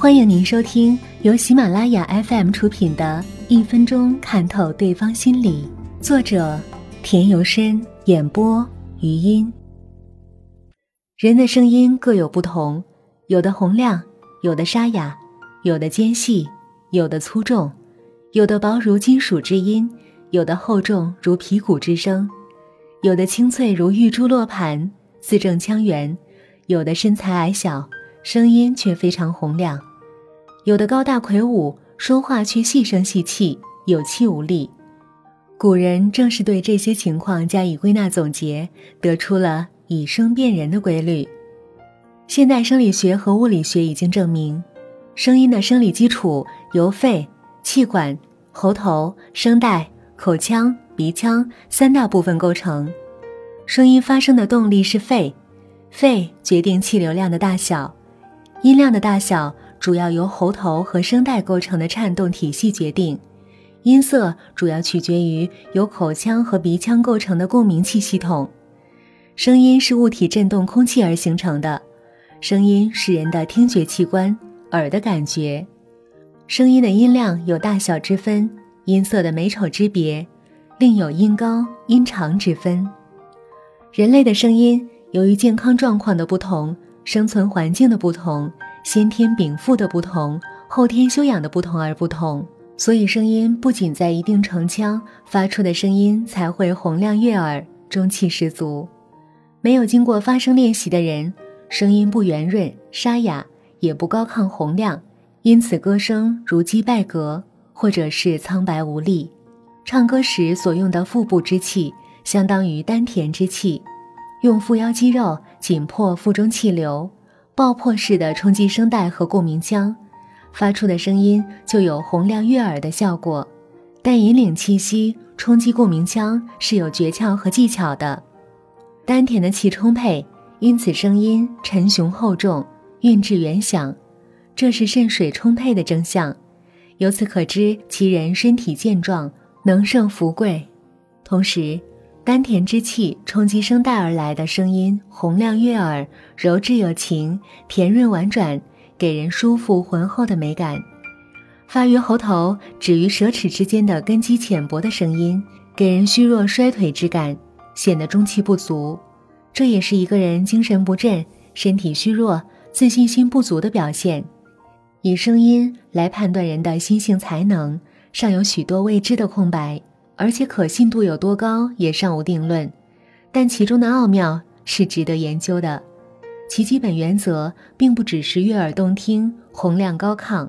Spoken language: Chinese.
欢迎您收听由喜马拉雅 FM 出品的《一分钟看透对方心理》，作者田由深，演播余音。人的声音各有不同，有的洪亮，有的沙哑，有的尖细，有的粗重，有的薄如金属之音，有的厚重如皮骨之声，有的清脆如玉珠落盘，字正腔圆，有的身材矮小，声音却非常洪亮。有的高大魁梧，说话却细声细气，有气无力。古人正是对这些情况加以归纳总结，得出了以声辨人的规律。现代生理学和物理学已经证明，声音的生理基础由肺、气管、喉头、声带、口腔、鼻腔三大部分构成。声音发声的动力是肺，肺决定气流量的大小，音量的大小。主要由喉头和声带构成的颤动体系决定，音色主要取决于由口腔和鼻腔构成的共鸣器系统。声音是物体振动空气而形成的，声音是人的听觉器官耳的感觉。声音的音量有大小之分，音色的美丑之别，另有音高音长之分。人类的声音由于健康状况的不同，生存环境的不同。先天禀赋的不同，后天修养的不同而不同，所以声音不仅在一定城腔发出的声音才会洪亮悦耳、中气十足。没有经过发声练习的人，声音不圆润、沙哑，也不高亢洪亮，因此歌声如击败革，或者是苍白无力。唱歌时所用的腹部之气，相当于丹田之气，用腹腰肌肉紧迫腹中气流。爆破式的冲击声带和共鸣腔，发出的声音就有洪亮悦耳的效果。但引领气息、冲击共鸣腔是有诀窍和技巧的。丹田的气充沛，因此声音沉雄厚重，韵致圆响，这是肾水充沛的征象。由此可知其人身体健壮，能胜福贵。同时，丹田之气冲击声带而来的声音，洪亮悦耳，柔质有情，甜润婉转，给人舒服浑厚的美感。发于喉头，止于舌齿之间的根基浅薄的声音，给人虚弱衰退之感，显得中气不足。这也是一个人精神不振、身体虚弱、自信心不足的表现。以声音来判断人的心性才能，尚有许多未知的空白。而且可信度有多高也尚无定论，但其中的奥妙是值得研究的。其基本原则并不只是悦耳动听、洪亮高亢，